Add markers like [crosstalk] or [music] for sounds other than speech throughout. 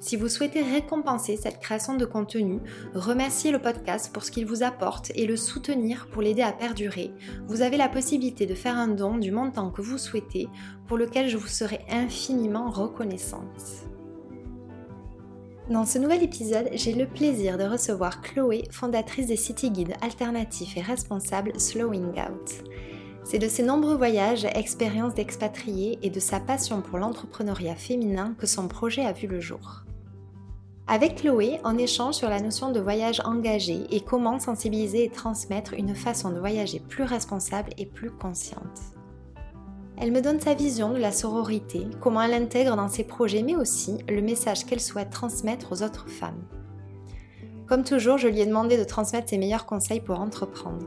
Si vous souhaitez récompenser cette création de contenu, remercier le podcast pour ce qu'il vous apporte et le soutenir pour l'aider à perdurer, vous avez la possibilité de faire un don du montant que vous souhaitez, pour lequel je vous serai infiniment reconnaissante. Dans ce nouvel épisode, j'ai le plaisir de recevoir Chloé, fondatrice des City Guides alternatifs et responsables Slowing Out. C'est de ses nombreux voyages, expériences d'expatriés et de sa passion pour l'entrepreneuriat féminin que son projet a vu le jour. Avec Chloé, on échange sur la notion de voyage engagé et comment sensibiliser et transmettre une façon de voyager plus responsable et plus consciente. Elle me donne sa vision de la sororité, comment elle intègre dans ses projets, mais aussi le message qu'elle souhaite transmettre aux autres femmes. Comme toujours, je lui ai demandé de transmettre ses meilleurs conseils pour entreprendre.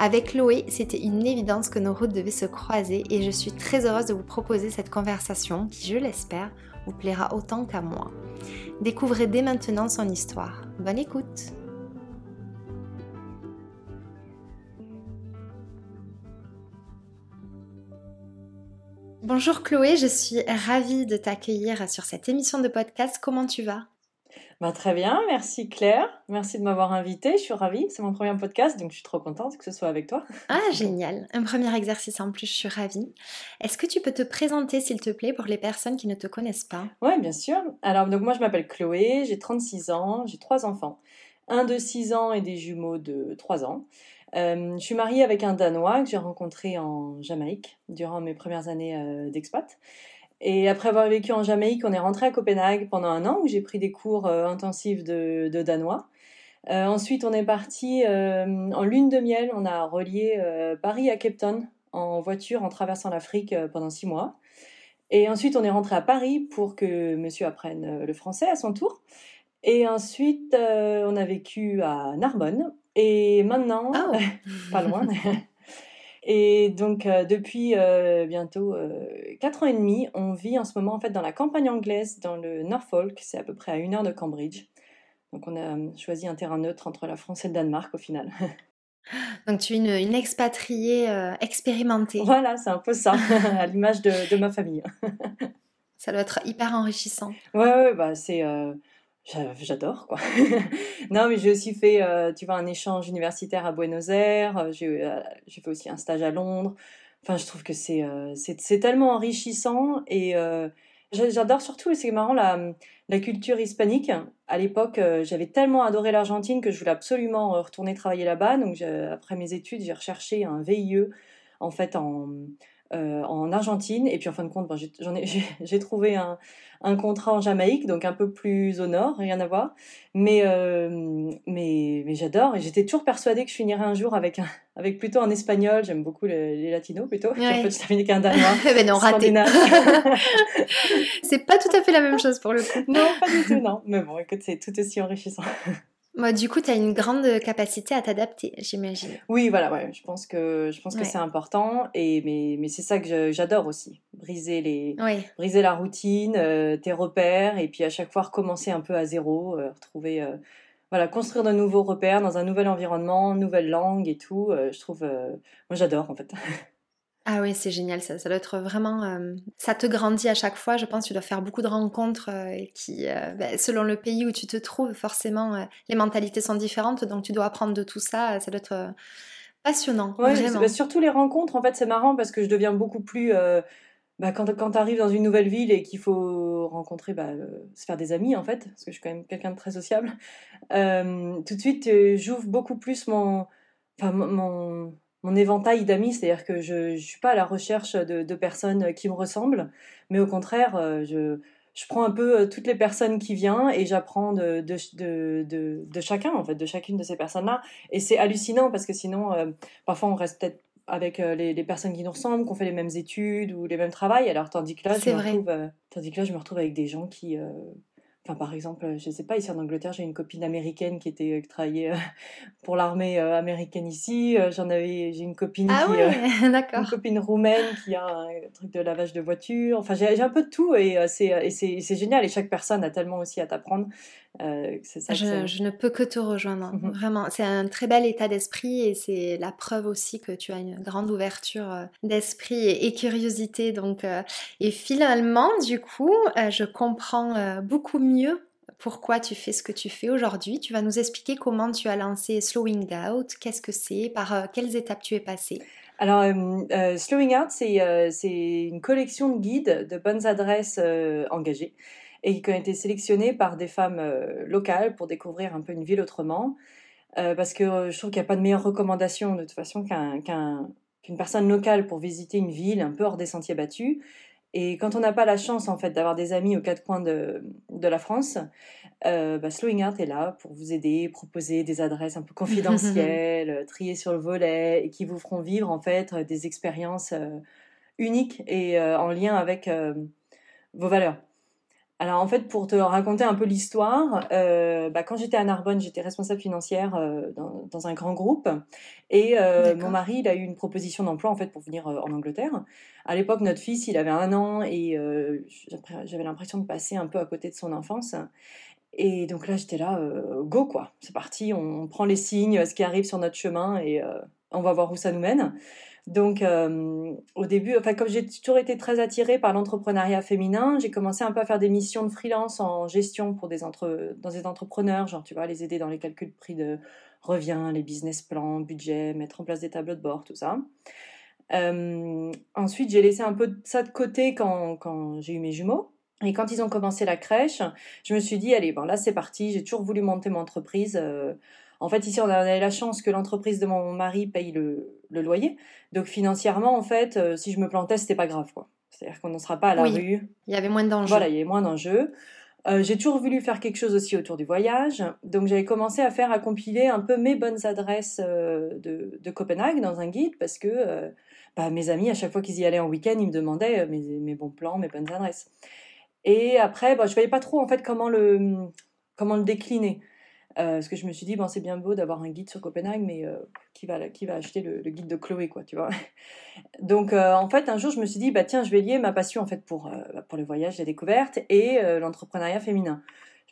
Avec Chloé, c'était une évidence que nos routes devaient se croiser et je suis très heureuse de vous proposer cette conversation qui, je l'espère, vous plaira autant qu'à moi. Découvrez dès maintenant son histoire. Bonne écoute Bonjour Chloé, je suis ravie de t'accueillir sur cette émission de podcast. Comment tu vas? Bah, très bien, merci Claire. Merci de m'avoir invitée. Je suis ravie. C'est mon premier podcast, donc je suis trop contente que ce soit avec toi. Ah, génial. Un premier exercice en plus, je suis ravie. Est-ce que tu peux te présenter, s'il te plaît, pour les personnes qui ne te connaissent pas? Oui, bien sûr. Alors, donc moi, je m'appelle Chloé, j'ai 36 ans, j'ai trois enfants. Un de 6 ans et des jumeaux de 3 ans. Euh, je suis mariée avec un Danois que j'ai rencontré en Jamaïque durant mes premières années euh, d'expat. Et après avoir vécu en Jamaïque, on est rentré à Copenhague pendant un an où j'ai pris des cours euh, intensifs de, danois. Euh, ensuite, on est parti euh, en lune de miel. On a relié Paris à Cape Town en voiture en traversant l'Afrique pendant six mois. Et ensuite, on est rentré à Paris pour que monsieur apprenne le français à son tour. Et ensuite, on a vécu à Narbonne. Et maintenant, oh. [laughs] pas loin, [laughs] Et donc, euh, depuis euh, bientôt euh, 4 ans et demi, on vit en ce moment en fait dans la campagne anglaise, dans le Norfolk, c'est à peu près à une heure de Cambridge. Donc, on a choisi un terrain neutre entre la France et le Danemark au final. [laughs] Donc, tu es une, une expatriée expérimentée. Voilà, c'est un peu ça, [laughs] à l'image de, de, ma famille. ça doit être hyper enrichissant. Ouais, ouais bah, c'est J'adore quoi. [laughs] non mais j'ai aussi fait, euh, tu vois, un échange universitaire à Buenos Aires. Euh, euh, j'ai fait aussi un stage à Londres. Enfin, je trouve que c'est c'est tellement enrichissant et j'adore surtout, c'est marrant la, la culture hispanique. À l'époque, j'avais tellement adoré l'Argentine que je voulais absolument retourner travailler là-bas. Donc après mes études, j'ai recherché un VIE en fait en euh, en Argentine. Et puis en fin de compte, [laughs] j'ai trouvé un, un, contrat en Jamaïque, donc un peu plus au nord, rien à voir. Mais, euh, mais, mais j'adore. Et j'étais toujours persuadée que je finirais un jour avec, un, avec plutôt un espagnol. J'aime beaucoup les, latinos plutôt. Ouais. en fait, je terminais qu'un danois. mais [laughs] non, raté. [laughs] c'est pas tout à fait la même chose pour le coup. Non, pas du tout, non. Mais bon, écoute, c'est tout aussi enrichissant. Moi, du coup, tu as une grande capacité à t'adapter, j'imagine. Oui, voilà, ouais. Je pense que, je pense que c'est important. Et, mais, mais c'est ça que j'adore aussi. Briser, les, briser la routine, euh, tes repères, et puis à chaque fois recommencer un peu à zéro, euh, retrouver. Euh, voilà, construire de nouveaux repères dans un nouvel environnement, nouvelle langue et tout. je trouve. moi, j'adore, en fait. [laughs] Ah oui, c'est génial, ça, ça doit être vraiment... Euh, ça te grandit à chaque fois, je pense, tu dois faire beaucoup de rencontres euh, qui, euh, ben, selon le pays où tu te trouves, forcément, les mentalités sont différentes, donc tu dois apprendre de tout ça, ça doit être Passionnant, Ouais, vraiment. bah, surtout les rencontres, en fait, c'est marrant parce que je deviens beaucoup plus. euh, bah, quand quand tu arrives dans une nouvelle ville et qu'il faut rencontrer, bah, euh, se faire des amis, en fait, parce que je suis quand même quelqu'un de très sociable, euh, tout de suite, euh, j'ouvre beaucoup plus mon, enfin, mon, mon, éventail d'amis, c'est-à-dire que je ne suis pas à la recherche de, de personnes qui me ressemblent, mais au contraire, euh, je, je prends un peu euh, toutes les personnes qui viennent et j'apprends de, de, de, chacun, en fait, de chacune de ces personnes-là. Et c'est hallucinant parce que sinon, euh, parfois, on reste peut-être avec les, les personnes qui nous ressemblent, qu'on fait les mêmes études ou les mêmes travails, alors tandis que là, je me retrouve, euh, tandis que là, je me retrouve avec des gens qui, euh, Enfin, par exemple, je sais pas, ici en Angleterre, j'ai une copine américaine qui était qui travaillait euh, [laughs] pour l'armée euh, américaine ici. Euh, J'en avais, j'ai une copine Ah qui, euh, [laughs] une copine roumaine qui a un truc de lavage de voiture. Enfin, j'ai j'ai un peu de tout et euh, c'est génial. Et chaque personne a tellement aussi à t'apprendre. Euh, ça Je, ne peux que te rejoindre, Mhm. vraiment. C'est un très bel état d'esprit et c'est la preuve aussi que tu as une grande ouverture euh, d'esprit et, et curiosité. Donc, euh, et finalement, du coup, euh, je comprends beaucoup mieux pourquoi tu fais ce que tu fais aujourd'hui. Tu vas nous expliquer comment tu as lancé Slowing Out, qu'est-ce que c'est, par quelles étapes tu es passé. Alors, Slowing Out, c'est une collection de guides de bonnes adresses engagées et qui ont été sélectionnées par des femmes euh, locales pour découvrir un peu une ville autrement. Euh, parce que euh, je trouve qu'il n'y a pas de meilleure recommandation de toute façon qu'un, qu'un- qu'une personne locale pour visiter une ville un peu hors des sentiers battus. Et quand on n'a pas la chance en fait d'avoir des amis aux quatre coins de, de la France, euh, bah, Slowing Art est là pour vous aider, proposer des adresses un peu confidentielles, [laughs] trier sur le volet et qui vous feront vivre en fait des expériences euh, uniques et euh, en lien avec vos valeurs. Alors en fait, pour te raconter un peu l'histoire, euh, bah, quand j'étais à Narbonne, j'étais responsable financière euh, dans, dans un grand groupe et euh, mon mari, il a eu une proposition d'emploi en fait pour venir en Angleterre. À l'époque, notre fils, il avait un an et j'avais l'impression de passer un peu à côté de son enfance. Et donc là, j'étais là, go quoi, c'est parti, on prend les signes, ce qui arrive sur notre chemin et on va voir où ça nous mène. Donc euh, au début, enfin comme j'ai toujours été très attirée par l'entrepreneuriat féminin, j'ai commencé un peu à faire des missions de freelance en gestion pour des entre dans des entrepreneurs, genre tu vois, les aider dans les calculs de prix de revient, les business plans, budget, mettre en place des tableaux de bord, tout ça. Euh, ensuite, j'ai laissé un peu ça de côté quand, quand j'ai eu mes jumeaux. Et quand ils ont commencé la crèche, je me suis dit, allez, bon, là, c'est parti. J'ai toujours voulu monter mon entreprise. Euh, en fait, ici, on avait la chance que l'entreprise de mon mari paye le, le loyer. Donc, financièrement, en fait, euh, si je me plantais, c'était pas grave, quoi. C'est-à-dire qu'on n'en sera pas à la Oui. rue. Il y avait moins d'enjeux. Voilà, il y avait moins d'enjeux. Euh, j'ai toujours voulu faire quelque chose aussi autour du voyage. Donc, j'avais commencé à faire, à compiler un peu mes bonnes adresses euh, de, de Copenhague dans un guide parce que euh, bah, mes amis, à chaque fois qu'ils y allaient en week-end, ils me demandaient mes, mes bons plans, mes bonnes adresses. Et après, bah, je ne voyais pas trop en fait comment le, comment le décliner. Euh, parce que je me suis dit, bon, c'est bien beau d'avoir un guide sur Copenhague, mais euh, qui, va, acheter le, guide de Chloé, quoi, tu vois. [laughs] Donc, euh, en fait, un jour, je me suis dit, bah, tiens, je vais lier ma passion, en fait, pour, pour le voyage, la découverte et l'entrepreneuriat féminin.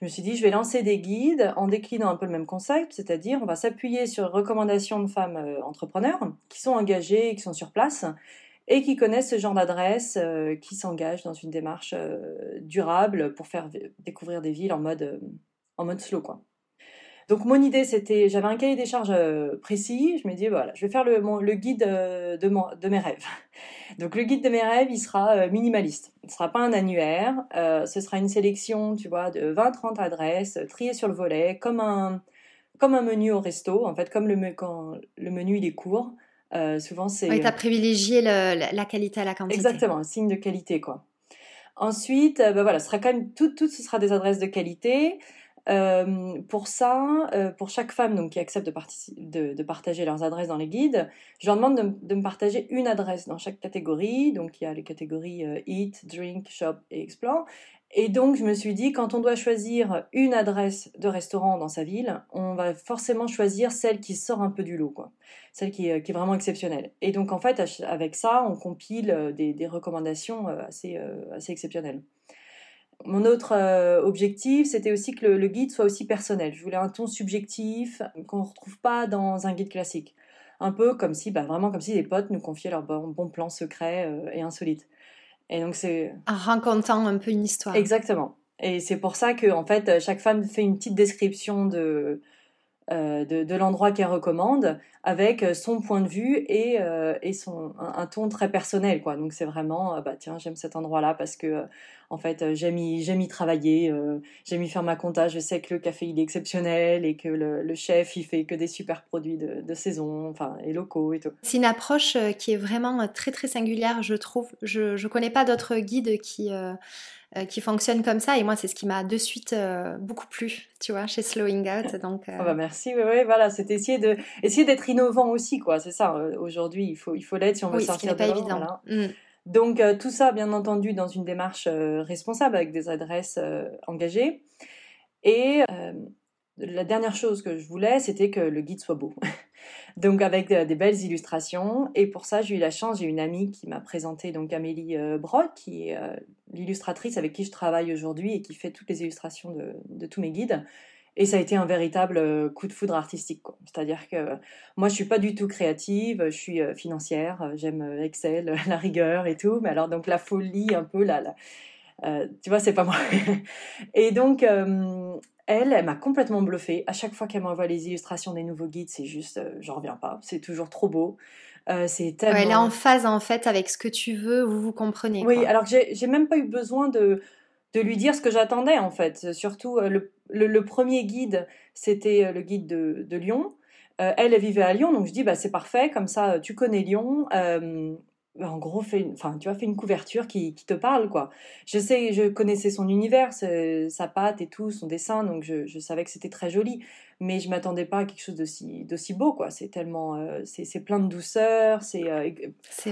Je me suis dit, je vais lancer des guides en déclinant un peu le même concept, c'est-à-dire, on va s'appuyer sur les recommandations de femmes entrepreneurs qui sont engagées, qui sont sur place et qui connaissent ce genre d'adresse, qui s'engagent dans une démarche durable pour faire découvrir des villes en mode, en mode slow, quoi. Donc mon idée, c'était, j'avais un cahier des charges euh, précis. Je me dis voilà, je vais faire le, mon- le guide euh, de, mon- de mes rêves. [laughs] Donc le guide de mes rêves, il sera euh, minimaliste. Il ne sera pas un annuaire. euh, ce sera une sélection, tu vois, de 20-30 adresses triées sur le volet, comme un, comme un menu au resto. En fait, comme le, me- quand le menu il est court, euh, souvent c'est Oui, tu as privilégié le- la qualité à la quantité. Exactement, un signe de qualité, quoi. Ensuite, ben voilà, ce sera quand même tout, tout ce sera des adresses de qualité. Euh, pour ça, euh, pour chaque femme donc, qui accepte de, partager leurs adresses dans les guides, je leur demande de, me partager une adresse dans chaque catégorie. Donc il y a les catégories euh, Eat, Drink, Shop et Explore. Et donc je me suis dit, quand on doit choisir une adresse de restaurant dans sa ville, on va forcément choisir celle qui sort un peu du lot, quoi. Celle qui est, vraiment exceptionnelle. Et donc en fait, avec ça, on compile des, des recommandations assez, assez exceptionnelles. Mon autre euh, objectif, c'était aussi que le, le guide soit aussi personnel. Je voulais un ton subjectif qu'on ne retrouve pas dans un guide classique. Un peu comme si, bah, vraiment comme si des potes nous confiaient leurs bons, bons plans secrets euh, et insolites. Et donc c'est En racontant un peu une histoire. exactement. Et c'est pour ça que en fait, chaque femme fait une petite description de euh, de, l'endroit qu'elle recommande avec euh, son point de vue et, euh, et son, un, ton très personnel. Quoi. Donc c'est vraiment, bah tiens, j'aime cet endroit-là parce que en fait, j'aime y, y travailler, j'aime y faire ma compta, je sais que le café il est exceptionnel et que le, chef il fait que des super produits de, saison, enfin, et locaux et tout. C'est une approche qui est vraiment très très singulière, je trouve. Je ne connais pas d'autres guides qui qui fonctionne comme ça. Et moi, c'est ce qui m'a de suite euh, beaucoup plu, tu vois, chez Slowing Out. [laughs] Donc, euh, oh bah merci. Oui, voilà, c'est essayer de essayer d'être innovant aussi, quoi. C'est ça. Aujourd'hui, il faut il faut l'être si on veut sortir ce qui n'est pas évident. Mm. Donc tout ça, bien entendu, dans une démarche responsable avec des adresses engagées. Et la dernière chose que je voulais, c'était que le guide soit beau. [laughs] donc avec des belles illustrations. Et pour ça, j'ai eu la chance, j'ai une amie qui m'a présenté donc Amélie euh, Brock, qui est euh, l'illustratrice avec qui je travaille aujourd'hui et qui fait toutes les illustrations de, tous mes guides. Et ça a été un véritable euh, coup de foudre artistique. C'est-à-dire que moi, je suis pas du tout créative, je suis financière, j'aime Excel, [laughs] la rigueur et tout. Mais alors, donc la folie, un peu, là, tu vois, c'est pas moi. [laughs] et donc, elle, elle m'a complètement bluffée. À chaque fois qu'elle m'envoie les illustrations des nouveaux guides, c'est juste, euh, j'en reviens pas. C'est toujours trop beau. Euh, c'est tellement... elle est en phase en fait avec ce que tu veux, vous vous comprenez. Oui, alors j'ai, j'ai même pas eu besoin de, de lui dire ce que j'attendais en fait. Surtout euh, le, le, premier guide, c'était le guide de, de Lyon. elle, elle vivait à Lyon, donc je dis bah c'est parfait, comme ça tu connais Lyon en gros, fait une, enfin, tu vois, fait une couverture qui, qui, te parle, quoi. Je sais, je connaissais son univers, sa patte et tout, son dessin, donc je, je savais que c'était très joli, mais je m'attendais pas à quelque chose d'aussi, d'aussi beau, quoi. C'est tellement, euh, c'est, plein de douceur, c'est, euh,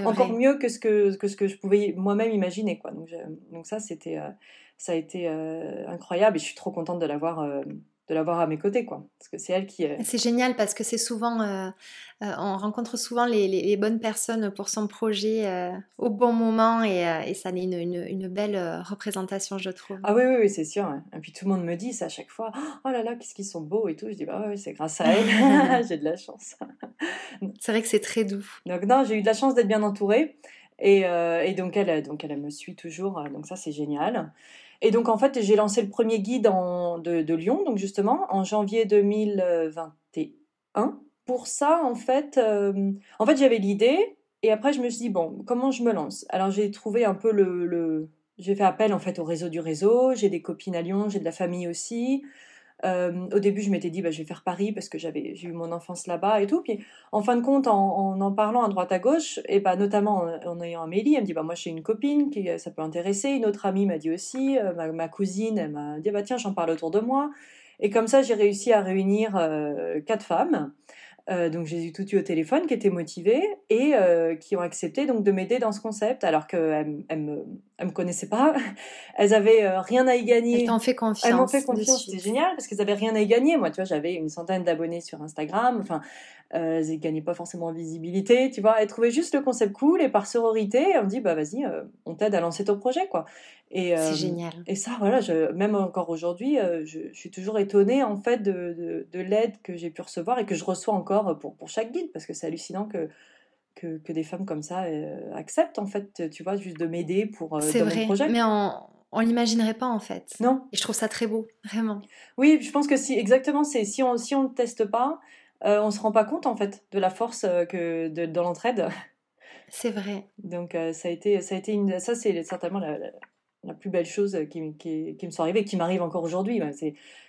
encore mieux que ce que, que ce que je pouvais moi-même imaginer, quoi. Donc, donc ça, c'était, euh, ça a été incroyable et je suis trop contente de l'avoir de l'avoir à mes côtés, quoi. Parce que c'est elle qui est... C'est génial parce que c'est souvent... Euh, euh, on rencontre souvent les, bonnes personnes pour son projet euh, au bon moment et, ça est une, belle représentation, je trouve. Ah oui, oui, oui c'est sûr. Et puis tout le monde me dit ça à chaque fois. Oh là là, qu'est-ce qu'ils sont beaux et tout. Je dis, bah oui, c'est grâce à [laughs] elle. [laughs] j'ai de la chance. [laughs] c'est vrai que c'est très doux. Donc non, j'ai eu de la chance d'être bien entourée. Et, et, donc, elle, donc elle me suit toujours. Donc ça, c'est génial. Et donc, en fait, j'ai lancé le premier guide de, Lyon, donc justement, en janvier 2021. Pour ça, en fait, euh, en fait j'avais l'idée, et après, je me suis dit, bon, comment je me lance? Alors, j'ai trouvé un peu le... J'ai fait appel, en fait, au réseau du réseau. J'ai des copines à Lyon, j'ai de la famille aussi. Euh, au début, je m'étais dit, bah, je vais faire Paris parce que j'avais, j'ai eu mon enfance là-bas et tout. Puis, en fin de compte, en en, parlant à droite à gauche, et bah, notamment en, ayant Amélie, elle me dit, bah, moi, j'ai une copine qui ça peut intéresser. Une autre amie m'a dit aussi, euh, ma, cousine, elle m'a dit, bah, tiens, j'en parle autour de moi. Et comme ça, j'ai réussi à réunir euh, quatre femmes. Euh, donc j'ai eu tout eu au téléphone qui étaient motivées et euh, qui ont accepté donc de m'aider dans ce concept alors qu'elles elles me, me connaissaient pas, [laughs] elles avaient euh, rien à y gagner. Elles t'ont fait confiance. Elles m'ont fait confiance, c'était génial parce qu'elles avaient rien à y gagner. Moi, tu vois, j'avais une centaine d'abonnés sur Instagram. Enfin, euh, elles gagnaient pas forcément en visibilité, tu vois. Elles trouvaient juste le concept cool et par sororité, on me dit bah vas-y, on t'aide à lancer ton projet quoi. Et, c'est génial. Et ça, voilà, je, même encore aujourd'hui, je, je, suis toujours étonnée en fait de, de, de l'aide que j'ai pu recevoir et que je reçois encore pour, pour chaque guide parce que c'est hallucinant que, que, que, des femmes comme ça acceptent en fait, tu vois, juste de m'aider pour euh, dans vrai, mon projet. Mais on, on l'imaginerait pas en fait. Non. Et je trouve ça très beau, vraiment. Oui, je pense que si exactement, c'est si on si on le teste pas, euh, on se rend pas compte en fait de la force que de, dans l'entraide. C'est vrai. Donc ça a été ça a été une ça c'est certainement la, la plus belle chose qui, qui, qui me sont arrivées, qui m'arrive encore aujourd'hui.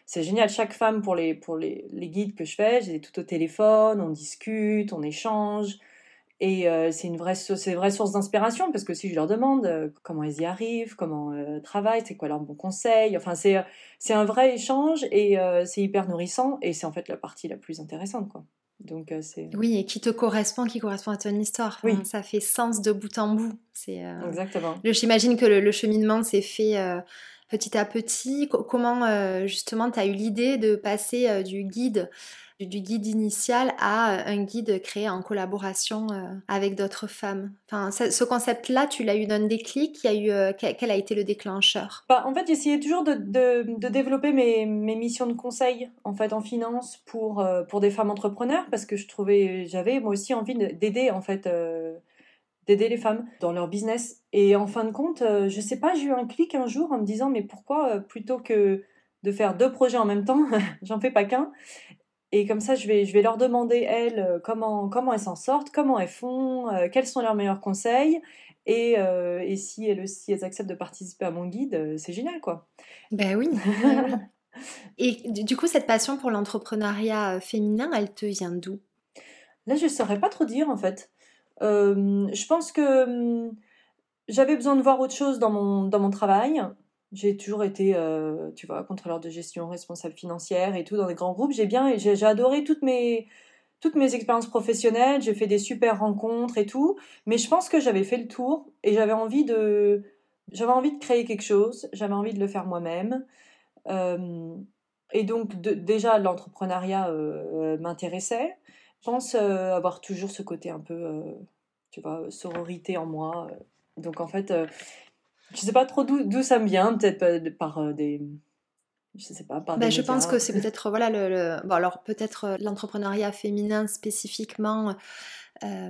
C'est génial. Chaque femme, pour les, pour les, les guides que je fais, j'ai tout au téléphone, on discute, on échange. Et euh, c'est une vraie, c'est une vraie source d'inspiration parce que si je leur demande euh, comment elles y arrivent, comment euh, travaillent, c'est quoi leurs bons conseils, enfin c'est, c'est un vrai échange et c'est hyper nourrissant et c'est en fait la partie la plus intéressante quoi. Donc euh, c'est oui et qui te correspond, qui correspond à ton histoire. oui. Ça fait sens de bout en bout. C'est euh, exactement. J'imagine que le, cheminement s'est fait euh, petit à petit. comment justement tu as eu l'idée de passer du guide du guide initial à euh, un guide créé en collaboration euh, avec d'autres femmes. Enfin, ce concept-là, tu l'as eu d'un déclic? Il y a eu, euh, quel a été le déclencheur? Bah, En fait, j'essayais toujours de, développer mes, mes, missions de conseil en fait en finance pour, pour des femmes entrepreneurs parce que je trouvais, j'avais moi aussi envie d'aider en fait. d'aider les femmes dans leur business. Et en fin de compte, je sais pas, j'ai eu un clic un jour en me disant mais pourquoi plutôt que de faire deux projets en même temps, [laughs] j'en fais pas qu'un Et comme ça, je vais, je vais leur demander, elles, euh, comment, comment elles s'en sortent, comment elles font, euh, quels sont leurs meilleurs conseils. Et, et si, elles, si elles acceptent de participer à mon guide, c'est génial, quoi. Ben oui. [laughs] et du coup, cette passion pour l'entrepreneuriat féminin, elle te vient d'où? Là, je ne saurais pas trop dire, en fait. je pense que hum, j'avais besoin de voir autre chose dans mon, dans mon travail. J'ai toujours été, euh, tu vois, contrôleur de gestion, responsable financière et tout dans des grands groupes. J'ai bien, j'ai adoré toutes mes, toutes mes expériences professionnelles. J'ai fait des super rencontres et tout. Mais je pense que j'avais fait le tour et j'avais envie de, j'avais envie de créer quelque chose. J'avais envie de le faire moi-même. Euh, et donc déjà l'entrepreneuriat euh, m'intéressait. Je pense avoir toujours ce côté un peu, tu vois, sororité en moi. Donc en fait, je sais pas trop d'où ça me vient, peut-être par euh, des. Je sais pas, par bah, Je pense que c'est peut-être, voilà, le, Bon, alors peut-être euh, l'entrepreneuriat féminin spécifiquement, euh,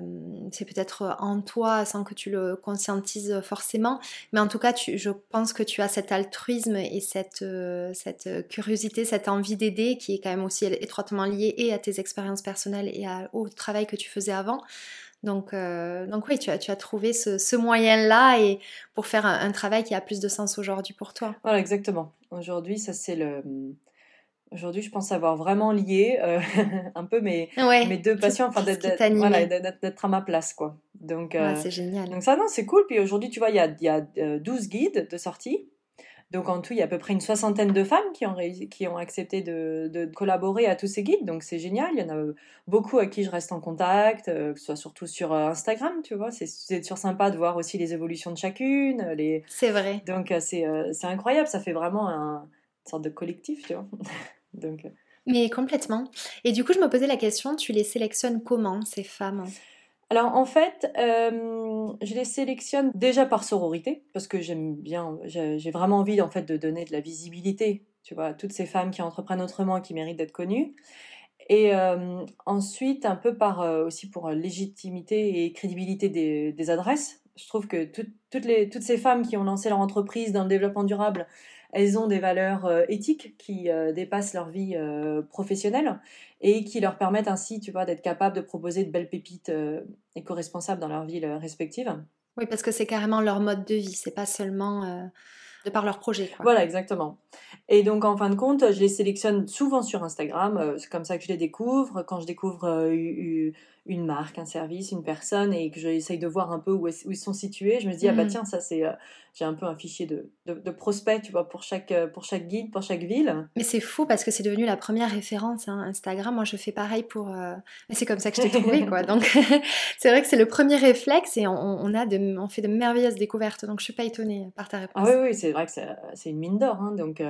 c'est peut-être en toi sans que tu le conscientises forcément, mais en tout cas, tu, je pense que tu as cet altruisme et cette, cette curiosité, cette envie d'aider qui est quand même aussi étroitement liée et à tes expériences personnelles et au travail que tu faisais avant. Donc, euh, donc oui, tu as, tu as trouvé ce, moyen-là et pour faire un, travail qui a plus de sens aujourd'hui pour toi. Voilà, exactement. Aujourd'hui, ça c'est le. Aujourd'hui, je pense avoir vraiment lié euh, [laughs] un peu mes, mes deux passions, enfin d'être voilà, à ma place, quoi. Donc, euh, c'est génial. Donc ça, non, c'est cool. Puis aujourd'hui, tu vois, il y a, y a 12 guides de sortie. Donc en tout, il y a à peu près une soixantaine de femmes qui ont, qui ont accepté de, collaborer à tous ces guides. Donc c'est génial. Il y en a beaucoup à qui je reste en contact, euh, que ce soit surtout sur euh, Instagram, tu vois. C'est toujours sympa de voir aussi les évolutions de chacune. Les... C'est vrai. Donc euh, c'est incroyable. Ça fait vraiment un, une sorte de collectif, tu vois. [laughs] Donc... Mais complètement. Et du coup, je me posais la question, tu les sélectionnes comment, ces femmes? Alors en fait, euh, je les sélectionne déjà par sororité parce que j'aime bien, j'ai vraiment envie en fait de donner de la visibilité, tu vois, à toutes ces femmes qui entreprennent autrement, qui méritent d'être connues. Et euh, ensuite, un peu par euh, aussi pour légitimité et crédibilité des, adresses. Je trouve que toutes, les, toutes ces femmes qui ont lancé leur entreprise dans le développement durable, elles ont des valeurs euh, éthiques qui euh, dépassent leur vie euh, professionnelle et qui leur permettent ainsi, tu vois, d'être capables de proposer de belles pépites éco-responsables dans leur vie respective. Oui, parce que c'est carrément leur mode de vie, c'est pas seulement de par leur projet. Voilà, exactement. Et donc, en fin de compte, je les sélectionne souvent sur Instagram. C'est comme ça que je les découvre. Quand je découvre une marque, un service, une personne et que j'essaye de voir un peu où, ils sont situés, je me dis, ah bah mmh. tiens, ça c'est. Euh, j'ai un peu un fichier de, de, prospects, tu vois, pour chaque, euh, pour chaque guide, pour chaque ville. Mais c'est fou parce que c'est devenu la première référence, hein, Instagram. Moi, je fais pareil pour. Euh, c'est comme ça que je t'ai [laughs] trouvé, quoi. Donc, [laughs] c'est vrai que c'est le premier réflexe et on, a de, on fait de merveilleuses découvertes. Donc, je suis pas étonnée par ta réponse. Ah oui, oui, c'est vrai que c'est une mine d'or. Hein, donc.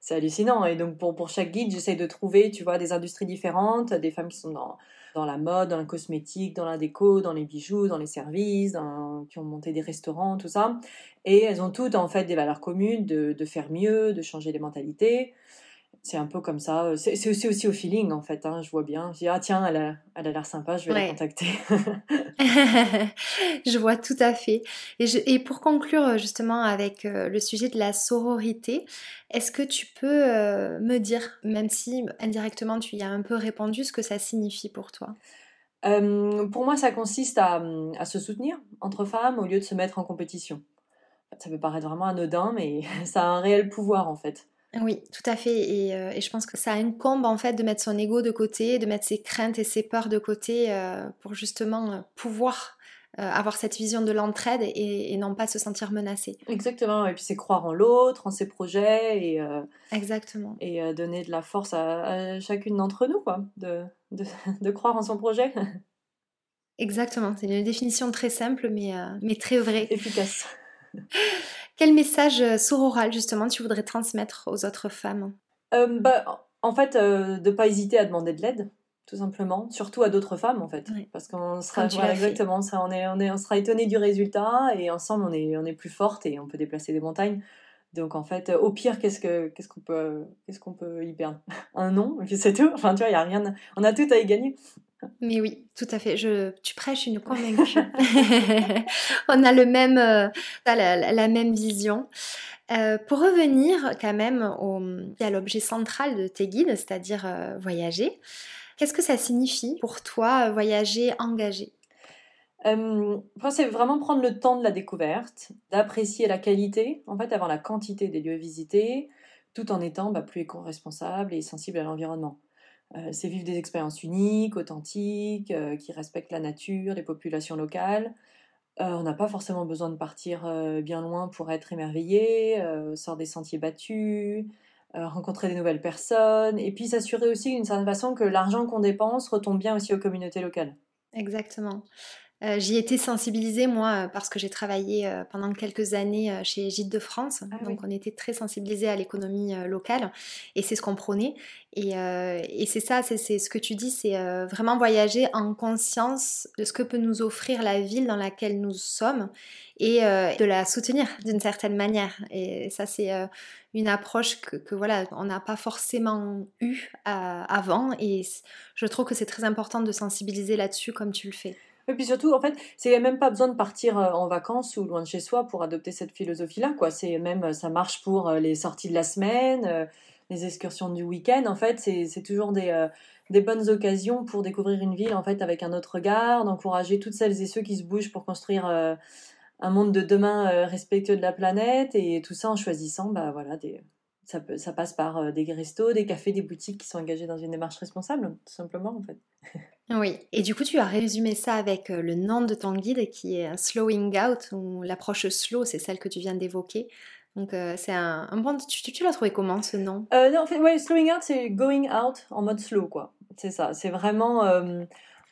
c'est hallucinant. Et donc, pour, pour chaque guide, j'essaye de trouver, tu vois, des industries différentes, des femmes qui sont dans, dans la mode, dans la cosmétique, dans la déco, dans les bijoux, dans les services, qui ont monté des restaurants, tout ça. Et elles ont toutes en fait des valeurs communes de, de faire mieux, de changer les mentalités c'est un peu comme ça. C'est aussi, aussi au feeling, en fait. Hein, je vois bien. Je dis, ah tiens, elle a, elle a l'air sympa, je vais la contacter. [laughs] je vois tout à fait. Et, et, pour conclure justement avec le sujet de la sororité, est-ce que tu peux me dire, même si indirectement tu y as un peu répondu, ce que ça signifie pour toi? Pour moi, ça consiste à, à, se soutenir entre femmes au lieu de se mettre en compétition. Ça peut paraître vraiment anodin, mais [laughs] ça a un réel pouvoir en fait. Oui, tout à fait. Euh, et, je pense que ça incombe en fait de mettre son ego de côté, de mettre ses craintes et ses peurs de côté euh, pour justement euh, pouvoir avoir cette vision de l'entraide et, non pas se sentir menacé. Exactement. Et puis c'est croire en l'autre, en ses projets et exactement. Et donner de la force à, chacune d'entre nous, quoi, de, de, [laughs] de, croire en son projet. Exactement. C'est une définition très simple, mais, mais très vraie. Efficace. Quel message euh, sororal, justement, tu voudrais transmettre aux autres femmes? Euh, bah, En fait, euh, de ne pas hésiter à demander de l'aide, tout simplement. Surtout à d'autres femmes, en fait. Parce qu'on sera, exactement, on, est, on, est, on sera étonné du résultat et ensemble, on est, on est plus forte et on peut déplacer des montagnes. Donc en fait, au pire, qu'est-ce que qu'est-ce qu'on peut qu'est-ce qu'on peut y perdre? [laughs] Un nom, et puis c'est tout. Enfin, tu vois, il y a rien. On a tout à y gagner. Mais oui, tout à fait. Je, tu prêches une convaincue. [laughs] [laughs] On a le même, euh, la, même vision. pour revenir quand même au, à l'objet central de tes guides, c'est-à-dire voyager, qu'est-ce que ça signifie pour toi voyager engagé? Euh, c'est vraiment prendre le temps de la découverte, d'apprécier la qualité, en fait, avant la quantité des lieux visités, tout en étant bah, plus éco-responsable et sensible à l'environnement. Euh, c'est vivre des expériences uniques, authentiques, euh, qui respectent la nature, les populations locales. on n'a pas forcément besoin de partir bien loin pour être émerveillé, sort des sentiers battus, rencontrer des nouvelles personnes, et puis s'assurer aussi d'une certaine façon que l'argent qu'on dépense retombe bien aussi aux communautés locales. Exactement. Euh, j'y étais sensibilisée, moi, euh, parce que j'ai travaillé euh, pendant quelques années chez Gîtes de France. Ah donc, on était très sensibilisés à l'économie locale et c'est ce qu'on prônait. Et, et c'est ça, c'est ce que tu dis, c'est vraiment voyager en conscience de ce que peut nous offrir la ville dans laquelle nous sommes et de la soutenir d'une certaine manière. Et ça, c'est une approche que, que voilà, on n'a pas forcément eu avant. Et je trouve que c'est très important de sensibiliser là-dessus comme tu le fais. Et puis surtout, en fait, c'est même pas besoin de partir euh, en vacances ou loin de chez soi pour adopter cette philosophie-là, quoi. C'est même, euh, ça marche pour euh, les sorties de la semaine, les excursions du week-end. En fait, c'est toujours des, des bonnes occasions pour découvrir une ville, en fait, avec un autre regard, d'encourager toutes celles et ceux qui se bougent pour construire un monde de demain respectueux de la planète et tout ça en choisissant, bah voilà, des, ça, peut, ça passe par des restos, des cafés, des boutiques qui sont engagés dans une démarche responsable, tout simplement, en fait. [laughs] Oui, et du coup, tu as résumé ça avec euh, le nom de ton guide qui est Slowing Out, ou l'approche slow, c'est celle que tu viens d'évoquer. Donc, euh, c'est un, bon. Tu, tu, l'as trouvé comment ce nom? Euh, Non, en fait, ouais, Slowing Out, c'est going out en mode slow, quoi. C'est ça. C'est vraiment.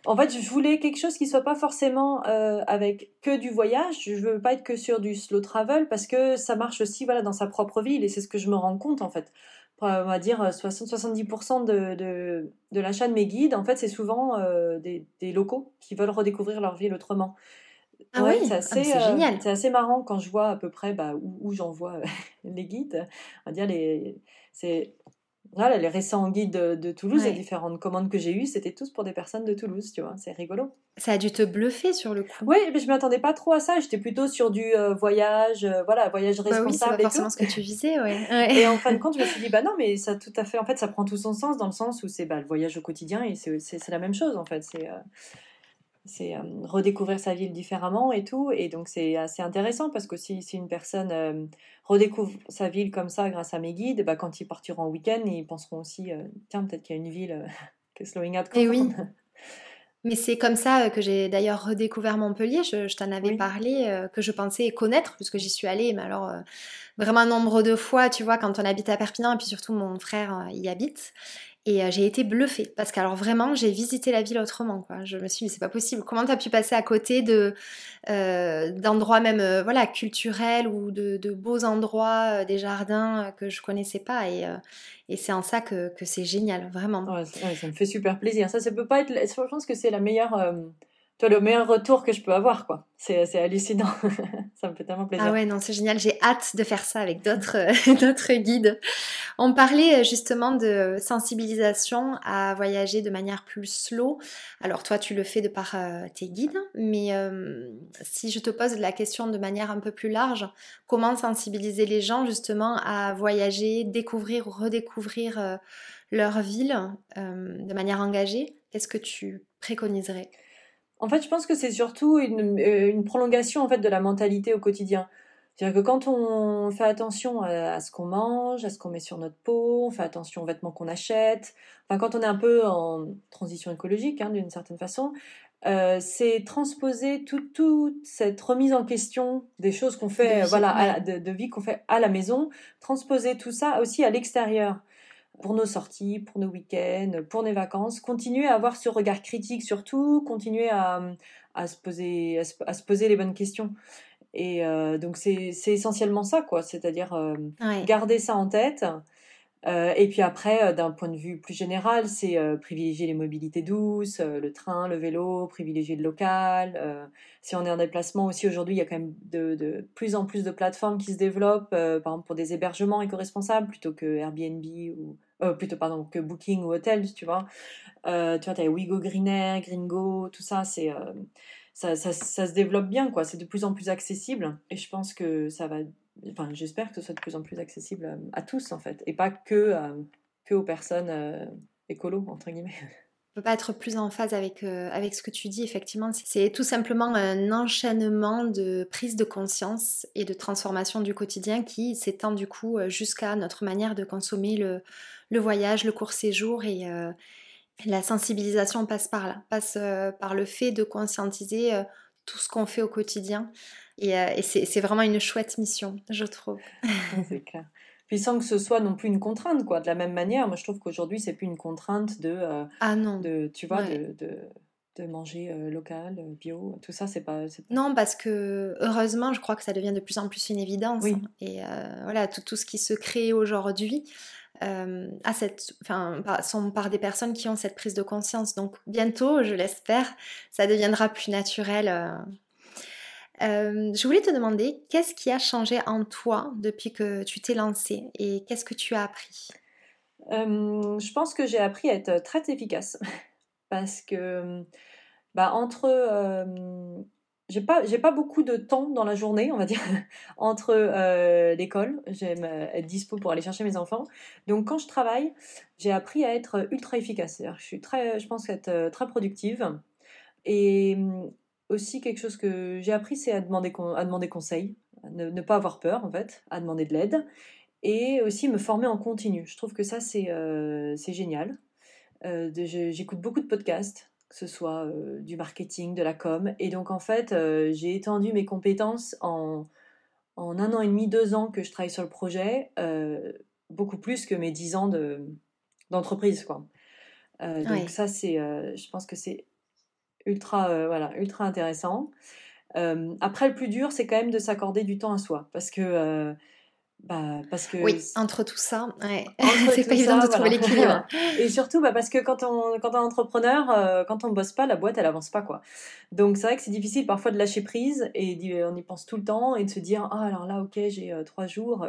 En fait, je voulais quelque chose qui soit pas forcément avec que du voyage. Je veux pas être que sur du slow travel parce que ça marche aussi, voilà, dans sa propre ville et c'est ce que je me rends compte en fait on va dire 60-70% de, de, de l'achat de mes guides, en fait, c'est souvent euh, des, des, locaux qui veulent redécouvrir leur ville autrement. Ah oui, c'est ah, assez, euh, génial. c'est assez marrant quand je vois à peu près bah, où, où j'envoie [laughs] les guides. On va dire les, c'est voilà, les récents guides de, Toulouse, les différentes commandes que j'ai eues, c'était tous pour des personnes de Toulouse, tu vois, c'est rigolo. Ça a dû te bluffer sur le coup. Oui, mais je m'attendais pas trop à ça, j'étais plutôt sur du euh, voyage, euh, voilà, voyage responsable. Bah oui, c'est pas forcément ce que tu visais, [laughs] ouais. Et en fin de compte, je me suis dit, bah non, mais ça tout à fait, en fait, ça prend tout son sens dans le sens où c'est bah, le voyage au quotidien et c'est la même chose, en fait, c'est... Euh, c'est euh, redécouvrir sa ville différemment et tout. Et donc c'est assez intéressant parce que si, si une personne euh, redécouvre sa ville comme ça grâce à mes guides, bah, quand ils partiront en week-end, ils penseront aussi, euh, tiens, peut-être qu'il y a une ville [laughs] que Slowing Out. Et oui. Mais c'est comme ça que j'ai d'ailleurs redécouvert Montpellier. Je, t'en avais parlé, que je pensais connaître, puisque j'y suis allée, mais alors vraiment nombre de fois, tu vois, quand on habite à Perpignan, et puis surtout mon frère y habite. Et euh, j'ai été bluffée parce qu'alors vraiment j'ai visité la ville autrement quoi. Je me suis dit c'est pas possible. Comment t'as pu passer à côté de euh, d'endroits même euh, voilà culturels ou de, beaux endroits, des jardins que je connaissais pas? Et, et c'est en ça que, que c'est génial vraiment. Ça me fait super plaisir. Ça ça peut pas être. Je pense que c'est la meilleure le meilleur retour que je peux avoir, quoi. C'est hallucinant. [laughs] ça me fait tellement plaisir. Ah ouais, non, c'est génial. J'ai hâte de faire ça avec d'autres [laughs] d'autres guides. On parlait euh, justement de sensibilisation à voyager de manière plus slow. Alors toi, tu le fais de par euh, tes guides, mais euh, si je te pose la question de manière un peu plus large, comment sensibiliser les gens justement à voyager, découvrir ou redécouvrir leur ville de manière engagée? Qu'est-ce que tu préconiserais? En fait, je pense que c'est surtout une, euh, une, prolongation en fait de la mentalité au quotidien. C'est-à-dire que quand on fait attention à, ce qu'on mange, à ce qu'on met sur notre peau, on fait attention aux vêtements qu'on achète, enfin quand on est un peu en transition écologique hein, d'une certaine façon, euh, c'est transposer toute cette remise en question des choses qu'on fait, voilà, de, de vie qu'on fait à la maison, transposer tout ça aussi à l'extérieur pour nos sorties, pour nos week-ends, pour nos vacances, continuer à avoir ce regard critique surtout, continuer à, à, se, poser, à se, poser les bonnes questions. Et euh, donc c'est essentiellement ça, quoi, c'est-à-dire euh, garder ça en tête. Euh, et puis après, d'un point de vue plus général, c'est privilégier les mobilités douces, le train, le vélo, privilégier le local. si on est en déplacement aussi, aujourd'hui, il y a quand même de, plus en plus de plateformes qui se développent, par exemple pour des hébergements éco-responsables plutôt que Airbnb ou euh, plutôt pardon, que Booking ou Hotels, tu vois. Euh, tu vois, tu as Wigo Greenair, Gringo, tout ça, c'est euh, ça, ça, ça, se développe bien, quoi. C'est de plus en plus accessible et je pense que ça va enfin, j'espère que ce soit de plus en plus accessible à, tous, en fait, et pas que, que aux personnes écolo, entre guillemets. [laughs] ne peut pas être plus en phase avec, euh, avec ce que tu dis, effectivement. C'est tout simplement un enchaînement de prise de conscience et de transformation du quotidien qui s'étend du coup euh, jusqu'à notre manière de consommer le, le voyage, le court séjour et euh, la sensibilisation passe par là, passe par le fait de conscientiser tout ce qu'on fait au quotidien. Et, et c'est vraiment une chouette mission, je trouve. [laughs] c'est clair sans que ce soit non plus une contrainte, quoi. De la même manière, moi je trouve qu'aujourd'hui c'est plus une contrainte de, euh, ah non, de, tu vois, de, de, manger euh, local, euh, bio, tout ça c'est pas, Non, parce que heureusement, je crois que ça devient de plus en plus une évidence. Oui. Et voilà, tout, tout, ce qui se crée aujourd'hui. à cette, enfin, sont par des personnes qui ont cette prise de conscience. Donc bientôt, je l'espère, ça deviendra plus naturel euh, je voulais te demander, qu'est-ce qui a changé en toi depuis que tu t'es lancée et qu'est-ce que tu as appris? Euh, Je pense que j'ai appris à être très efficace [laughs] parce que bah, entre... Euh, j'ai pas, j'ai pas beaucoup de temps dans la journée, on va dire, [laughs] entre l'école, j'aime être dispo pour aller chercher mes enfants. Donc quand je travaille, j'ai appris à être ultra efficace. Je suis très, je pense être très productive. Et aussi quelque chose que j'ai appris, c'est à demander, à demander conseil, à ne, pas avoir peur en fait, à demander de l'aide, et aussi me former en continu. Je trouve que ça c'est euh, génial. Euh, j'écoute beaucoup de podcasts, que ce soit euh, du marketing, de la com, et donc en fait j'ai étendu mes compétences en, en, un an et demi, deux ans que je travaille sur le projet, beaucoup plus que mes dix ans d'entreprise quoi. donc ça c'est, je pense que c'est ultra, euh, voilà, ultra intéressant. Euh, après, le plus dur, c'est quand même de s'accorder du temps à soi, parce que euh, bah, parce que oui, entre tout ça, ouais. [laughs] c'est pas évident de trouver l'équilibre. [laughs] et surtout, bah, parce que quand on, quand on est entrepreneur, quand on bosse pas, la boîte, elle avance pas, quoi. Donc, c'est vrai que c'est difficile parfois de lâcher prise et on y pense tout le temps et de se dire, ah, alors là, ok, j'ai trois jours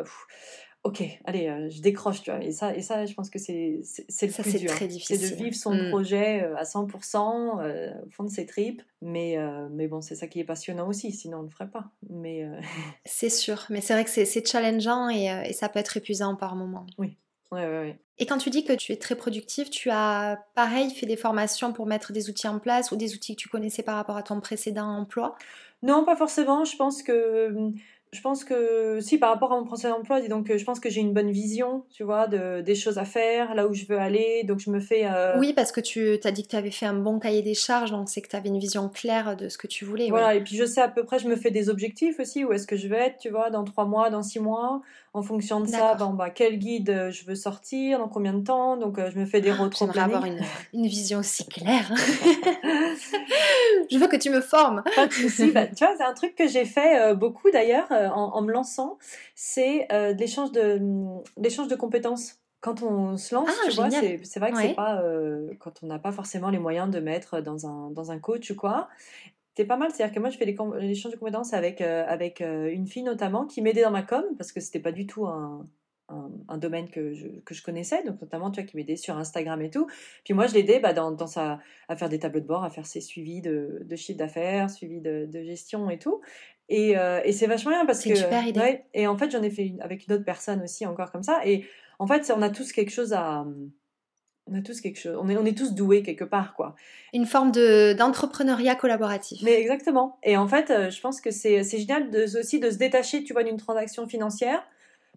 ok, allez, euh, je décroche, tu vois. Et ça, et ça je pense que c'est le ça, plus dur. très difficile. C'est de vivre son mm. projet euh, à 100%, euh, au fond de ses tripes. Mais, mais bon, c'est ça qui est passionnant aussi, sinon on ne le ferait pas. Mais [laughs] C'est sûr, mais c'est vrai que c'est challengeant et, et, ça peut être épuisant par moments. Oui. Ouais, ouais, ouais. Et quand tu dis que tu es très productive, tu as pareil fait des formations pour mettre des outils en place ou des outils que tu connaissais par rapport à ton précédent emploi? Non, pas forcément. Je pense que hum, je pense que si par rapport à mon précédent emploi, donc je pense que j'ai une bonne vision, tu vois, de, des choses à faire, là où je veux aller, donc je me fais... Euh, oui, parce que tu as dit que tu avais fait un bon cahier des charges, donc c'est que tu avais une vision claire de ce que tu voulais. Voilà, et puis je sais à peu près, je me fais des objectifs aussi, où est-ce que je vais être, tu vois, dans trois mois, dans six mois, en fonction de ça, bon, bah, quel guide euh, je veux sortir, dans combien de temps, donc euh, je me fais des oh, J'aimerais avoir une, une, vision aussi claire. [laughs] je veux que tu me formes. Pas de souci, bah, tu vois, c'est un truc que j'ai fait beaucoup d'ailleurs en, me lançant, c'est euh, l'échange de, l'échange de compétences. Quand on se lance, ah, tu vois, c'est, vrai que c'est pas euh, quand on n'a pas forcément les moyens de mettre dans un, dans un coach ou quoi. C'est pas mal, c'est-à-dire que moi je fais l'échange de compétences avec, euh, avec une fille notamment qui m'aidait dans ma com parce que c'était pas du tout un, un, domaine que je, que je, connaissais, donc notamment tu vois, qui m'aidait sur Instagram et tout. Puis moi, je l'aidais bah, dans, dans sa, à faire des tableaux de bord, à faire ses suivis de, de chiffre d'affaires, suivis de, de, gestion et tout. Et, euh, et c'est vachement bien parce que. super idée. et en fait, j'en ai fait avec une autre personne aussi, encore comme ça. Et en fait, on a tous quelque chose à. On a tous quelque chose. On est, on est tous doués quelque part, quoi. Une forme de, d'entrepreneuriat collaboratif. Mais exactement. Et en fait, euh, je pense que c'est, c'est génial de, aussi de se détacher, tu vois, d'une transaction financière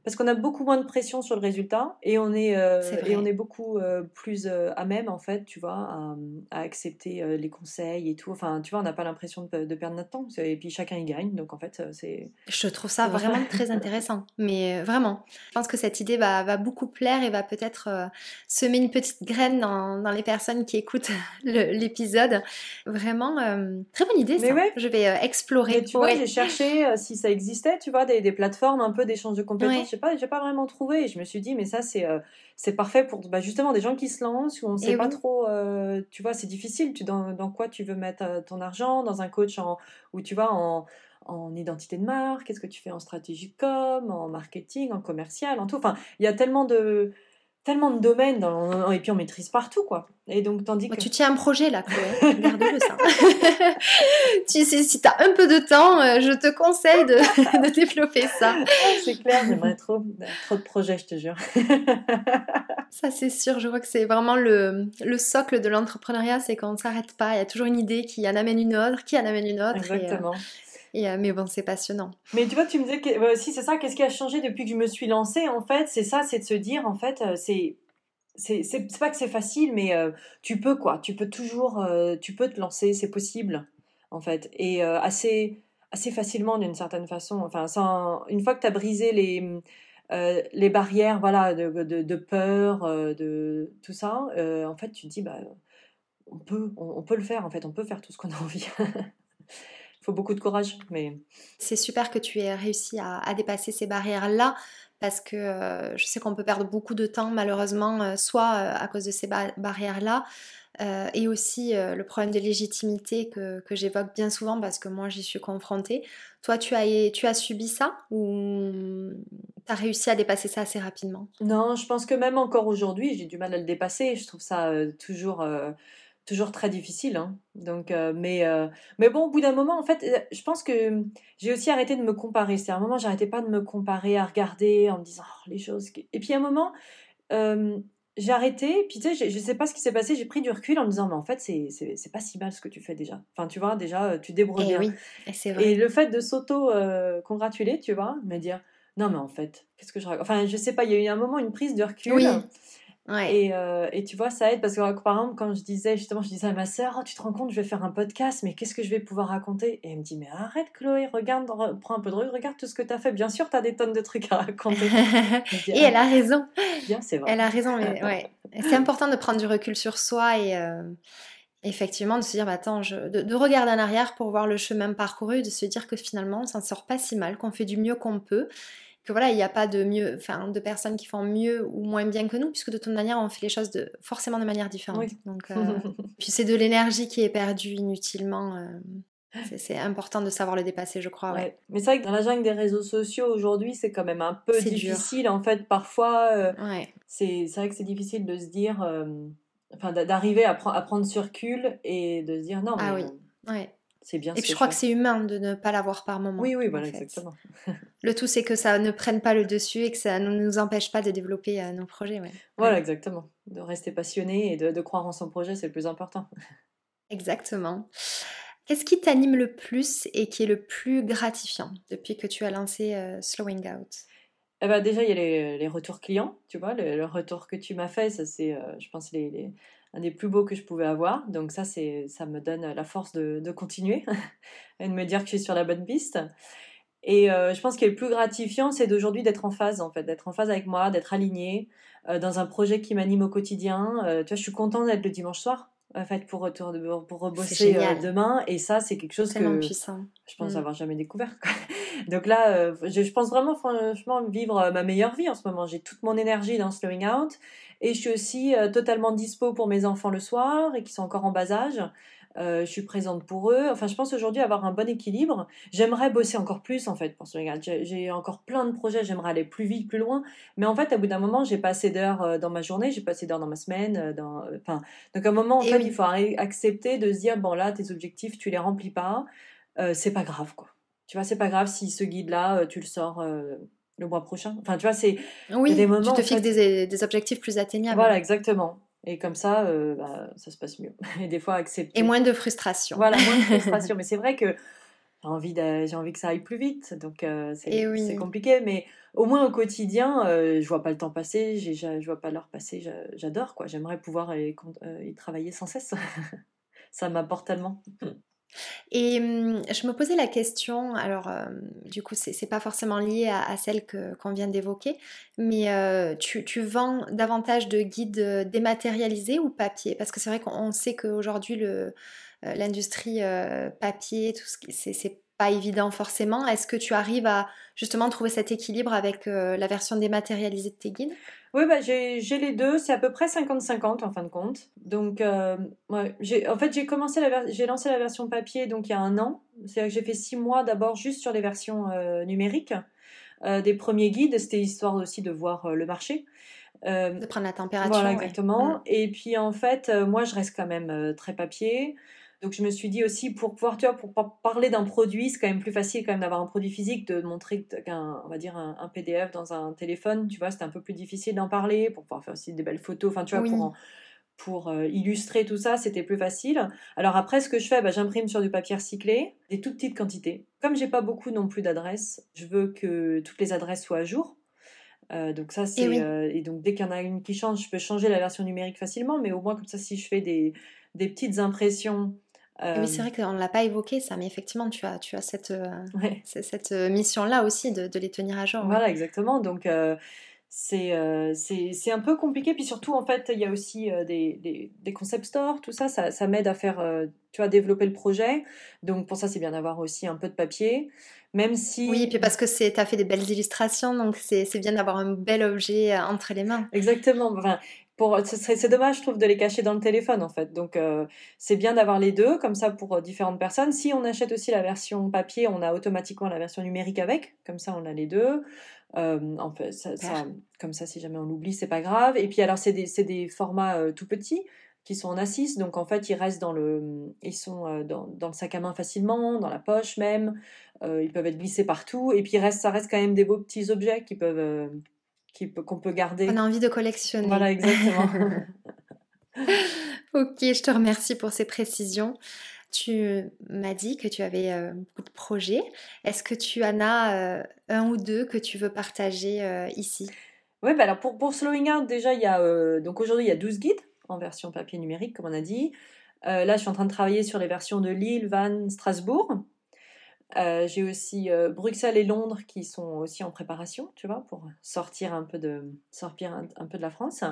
parce qu'on a beaucoup moins de pression sur le résultat et on est, euh, et on est beaucoup euh, plus euh, à même en fait tu vois à, accepter les conseils et tout. Enfin tu vois on n'a pas l'impression de, perdre notre temps. Et puis chacun y gagne. Donc en fait c'est je trouve ça vraiment très intéressant. Mais vraiment je pense que cette idée va, va beaucoup plaire et va peut-être semer une petite graine dans, dans les personnes qui écoutent [laughs] l'épisode. Vraiment très bonne idée ça. je vais explorer. Tu vois j'ai cherché si ça existait tu vois des, des plateformes un peu d'échange de compétences j'ai pas, j'ai pas vraiment trouvé. Et je me suis dit, mais ça, c'est, euh, c'est parfait pour bah, justement des gens qui se lancent, où on sait pas trop, euh, tu vois, c'est difficile. Tu, dans, dans, quoi tu veux mettre euh, ton argent? Dans un coach en, où tu vas en, en identité de marque? Qu'est-ce que tu fais en stratégie com, en marketing, en commercial, en tout. Enfin, il y a tellement de tellement de domaines dans, et puis on maîtrise partout quoi. Et donc tandis que tu tiens un projet là, Chloé. [laughs] Regarde-le ça. [laughs] tu sais, si tu as un peu de temps, euh, je te conseille de, [laughs] de développer ça. c'est clair, j'aimerais trop, trop de projets, je te jure. ça c'est sûr. Je vois que c'est vraiment le, le socle de l'entrepreneuriat, c'est qu'on ne s'arrête pas. Il y a toujours une idée qui en amène une autre, qui en amène une autre. Euh, Euh, mais bon, c'est passionnant. Mais tu vois, tu me disais que si c'est ça, qu'est-ce qui a changé depuis que je me suis lancée En fait, c'est ça, c'est de se dire, en fait, euh, c'est c'est pas que c'est facile, mais euh, tu peux quoi, tu peux toujours, tu peux te lancer, c'est possible, en fait, et assez assez facilement d'une certaine façon. Enfin, sans, une fois que tu as brisé les les barrières, voilà, de, de, de peur, de tout ça, en fait, tu te dis bah on peut, on, peut le faire, en fait, on peut faire tout ce qu'on a envie. [laughs] faut beaucoup de courage. Mais... C'est super que tu aies réussi à, dépasser ces barrières-là parce que euh, je sais qu'on peut perdre beaucoup de temps malheureusement, euh, soit euh, à cause de ces barrières-là, et aussi le problème de légitimité que, que j'évoque bien souvent parce que moi j'y suis confrontée. Toi, tu as, tu as subi ça ou tu as réussi à dépasser ça assez rapidement? Non, je pense que même encore aujourd'hui, j'ai du mal à le dépasser. Je trouve ça toujours toujours très difficile. Hein. Donc, euh, mais, euh, mais bon, au bout d'un moment, en fait, euh, je pense que j'ai aussi arrêté de me comparer. C'est à un moment, j'arrêtais pas de me comparer, à regarder, en me disant oh, les choses. Et puis à un moment, j'ai arrêté. Puis tu sais, je, sais pas ce qui s'est passé. J'ai pris du recul en me disant mais en fait, c'est, c'est, pas si mal ce que tu fais déjà. Enfin, tu vois, déjà, tu débrouilles et eh bien. Oui, et, et le fait de s'auto congratuler, tu vois, me dire non mais en fait, qu'est-ce que je raconte Enfin, je sais pas. Il y a eu un moment, une prise de recul. Oui. Et, euh, et, tu vois, ça aide parce que par exemple, quand je disais justement, je disais à ma sœur, oh, tu te rends compte, je vais faire un podcast, mais qu'est-ce que je vais pouvoir raconter? Et elle me dit, mais arrête Chloé, regarde, prends un peu de recul, regarde tout ce que tu as fait. Bien sûr, tu as des tonnes de trucs à raconter. [laughs] et elle a raison. Bien, c'est vrai. Elle a raison, mais ouais. C'est important de prendre du recul sur soi et euh, effectivement de se dire, bah, attends, je... de, de, regarder en arrière pour voir le chemin parcouru, de se dire que finalement, on s'en sort pas si mal, qu'on fait du mieux qu'on peut que voilà, il n'y a pas de mieux, enfin, de personnes qui font mieux ou moins bien que nous, puisque de toute manière, on fait les choses de, forcément de manière différente. Donc, [laughs] euh, puis c'est de l'énergie qui est perdue inutilement. Euh, c'est important de savoir le dépasser, je crois. Ouais. Mais c'est vrai que dans la jungle des réseaux sociaux aujourd'hui, c'est quand même un peu difficile. En fait, parfois, euh, c'est vrai que c'est difficile de se dire, enfin, d'arriver à, à, prendre sur recul et de se dire non. Mais, ah oui. Ouais. C'est bien. Et puis je crois que c'est humain de ne pas l'avoir par moment. Oui, oui, voilà, exactement. [laughs] Le tout, c'est que ça ne prenne pas le dessus et que ça ne nous empêche pas de développer euh, nos projets. Voilà, exactement. De rester passionné et de, croire en son projet, c'est le plus important. [laughs] Exactement. Qu'est-ce qui t'anime le plus et qui est le plus gratifiant depuis que tu as lancé euh, Slowing Out? Eh ben déjà, il y a les, retours clients, tu vois, le, retour que tu m'as fait, ça c'est, euh, je pense, les, un des plus beaux que je pouvais avoir. Donc ça, c'est, ça me donne la force de, de continuer [laughs] et de me dire que je suis sur la bonne piste. Et euh, je pense que le plus gratifiant, c'est d'aujourd'hui d'être en phase, en fait, d'être en phase avec moi, d'être aligné euh, dans un projet qui m'anime au quotidien. Euh, tu vois, je suis contente d'être le dimanche soir, en fait, pour, pour rebosser demain. Et ça, c'est quelque chose que puissant. je pense mm. avoir jamais découvert. [laughs] Donc là, je, je, pense vraiment, franchement, vivre ma meilleure vie en ce moment. J'ai toute mon énergie dans Slowing Out. Et je suis aussi euh, totalement dispo pour mes enfants le soir et qui sont encore en bas âge. Euh, je suis présente pour eux. Enfin, je pense aujourd'hui avoir un bon équilibre. J'aimerais bosser encore plus en fait pour ce regard. J'ai encore plein de projets. J'aimerais aller plus vite, plus loin. Mais en fait, à bout d'un moment, j'ai pas assez d'heures euh, dans ma journée, j'ai pas assez d'heures dans ma semaine. Dans, enfin, donc à un moment, en fait, il faut accepter de se dire bon là, tes objectifs, tu les remplis pas. c'est pas grave quoi. Tu vois, c'est pas grave si ce guide là, tu le sors le mois prochain. Enfin, tu vois, c'est oui, des moments. Tu te fixes des, des, objectifs plus atteignables. Voilà, exactement. Et comme ça, euh, bah, ça se passe mieux. [laughs] Et des fois, accepter. Et moins de frustration. Voilà, moins de [laughs] frustration. mais c'est vrai que j'ai envie, j'ai envie que ça aille plus vite. Donc, euh, c'est compliqué. Mais au moins au quotidien, euh, je vois pas le temps passer, je vois pas l'heure passer. J'adore, quoi. J'aimerais pouvoir y, y travailler sans cesse. [laughs] ça m'apporte tellement. Et mmh, je me posais la question, alors du coup c'est pas forcément lié à, celle qu'on vient d'évoquer, mais tu, tu, vends davantage de guides dématérialisés ou papier? Parce que c'est vrai qu'on sait qu'aujourd'hui l'industrie papier, tout ce c'est pas évident forcément. Est-ce que tu arrives à justement trouver cet équilibre avec la version dématérialisée de tes guides? Oui, bah, j'ai les deux. C'est à peu près 50-50 en fin de compte. Donc, euh, ouais, en fait, j'ai commencé la j'ai lancé la version papier donc il y a un an. C'est-à-dire que j'ai fait six mois d'abord juste sur les versions euh, numériques. des premiers guides, c'était histoire aussi de voir le marché. de prendre la température. Voilà, exactement. Et puis en fait, moi, je reste quand même très papier. Donc je me suis dit aussi pour pouvoir, tu vois, pour parler d'un produit, c'est quand même plus facile quand même d'avoir un produit physique, de montrer qu'un, on va dire un, PDF dans un téléphone, tu vois, c'était un peu plus difficile d'en parler, pour pouvoir faire aussi des belles photos, enfin tu vois, pour, pour euh, illustrer tout ça, c'était plus facile. Alors après, ce que je fais, bah, j'imprime sur du papier recyclé, des toutes petites quantités. Comme j'ai pas beaucoup non plus d'adresses, je veux que toutes les adresses soient à jour. Euh, donc ça c'est et, euh, et, donc dès qu'il y en a une qui change, je peux changer la version numérique facilement, mais au moins comme ça si je fais des, des petites impressions oui, c'est vrai qu'on ne l'a pas évoqué ça, mais effectivement, tu as, tu as cette, euh, cette euh, mission-là aussi de, de, les tenir à jour. Voilà, exactement. Donc, euh, c'est c'est un peu compliqué. Puis surtout, en fait, il y a aussi des, des, des, concept stores, tout ça, ça, ça m'aide à faire, tu vois, développer le projet. Donc, pour ça, c'est bien d'avoir aussi un peu de papier. Même si... Oui, puis parce que tu as fait des belles illustrations, donc c'est bien d'avoir un bel objet entre les mains. Exactement. Enfin, c'est dommage, je trouve, de les cacher dans le téléphone, en fait. Donc, euh, c'est bien d'avoir les deux, comme ça, pour euh, différentes personnes. Si on achète aussi la version papier, on a automatiquement la version numérique avec. Comme ça, on a les deux. Euh, en fait, ça, comme ça, si jamais on l'oublie, c'est pas grave. Et puis, alors, c'est des, des, formats tout petits qui sont en assise. Donc, en fait, ils restent dans le, ils sont dans, dans, le sac à main facilement, dans la poche même. ils peuvent être glissés partout. Et puis, reste, ça reste quand même des beaux petits objets qui peuvent qu'on peut garder. On a envie de collectionner. Voilà, exactement. [laughs] ok, je te remercie pour ces précisions. Tu m'as dit que tu avais euh, beaucoup de projets. Est-ce que tu en as euh, un ou deux que tu veux partager euh, ici? Oui, bah alors pour, pour Slowing Out, déjà, il y a, donc aujourd'hui, il y a 12 guides en version papier numérique, comme on a dit. là, je suis en train de travailler sur les versions de Lille, Vannes, Strasbourg. Euh, j'ai aussi euh, Bruxelles et Londres qui sont aussi en préparation, tu vois, pour sortir un peu de, sortir un, peu de la France.